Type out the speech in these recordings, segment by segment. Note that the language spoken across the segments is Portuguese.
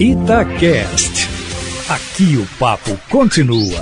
Itacast. Aqui o papo continua.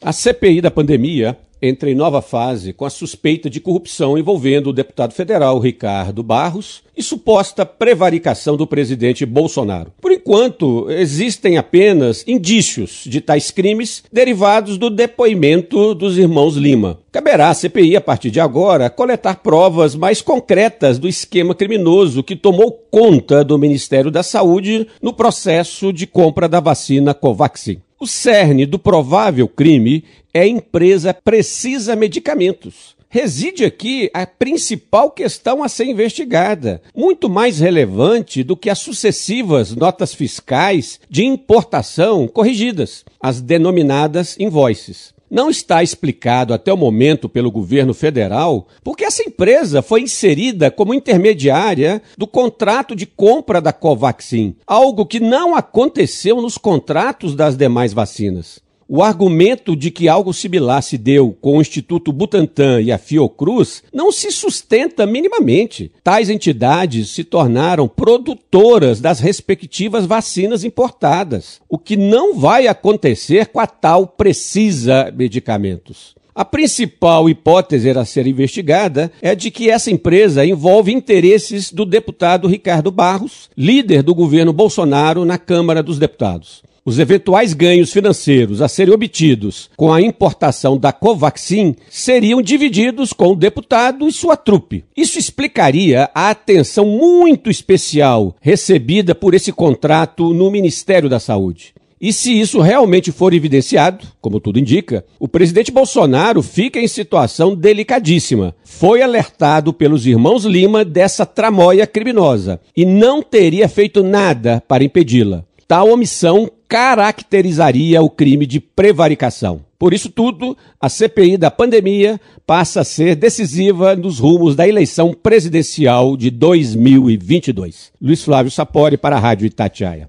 A CPI da pandemia entra em nova fase com a suspeita de corrupção envolvendo o deputado federal Ricardo Barros e suposta prevaricação do presidente Bolsonaro. Por enquanto, existem apenas indícios de tais crimes derivados do depoimento dos irmãos Lima. Caberá à CPI, a partir de agora, coletar provas mais concretas do esquema criminoso que tomou conta do Ministério da Saúde no processo de compra da vacina Covaxin. O cerne do provável crime é a empresa Precisa Medicamentos. Reside aqui a principal questão a ser investigada, muito mais relevante do que as sucessivas notas fiscais de importação corrigidas, as denominadas invoices. Não está explicado até o momento pelo governo federal porque essa empresa foi inserida como intermediária do contrato de compra da Covaxin, algo que não aconteceu nos contratos das demais vacinas. O argumento de que algo similar se deu com o Instituto Butantan e a Fiocruz não se sustenta minimamente. Tais entidades se tornaram produtoras das respectivas vacinas importadas, o que não vai acontecer com a tal Precisa Medicamentos. A principal hipótese a ser investigada é de que essa empresa envolve interesses do deputado Ricardo Barros, líder do governo Bolsonaro na Câmara dos Deputados. Os eventuais ganhos financeiros a serem obtidos com a importação da Covaxin seriam divididos com o deputado e sua trupe. Isso explicaria a atenção muito especial recebida por esse contrato no Ministério da Saúde. E se isso realmente for evidenciado, como tudo indica, o presidente Bolsonaro fica em situação delicadíssima. Foi alertado pelos irmãos Lima dessa tramóia criminosa e não teria feito nada para impedi-la. Tal omissão caracterizaria o crime de prevaricação. Por isso tudo, a CPI da pandemia passa a ser decisiva nos rumos da eleição presidencial de 2022. Luiz Flávio Sapori para a Rádio Itatiaia.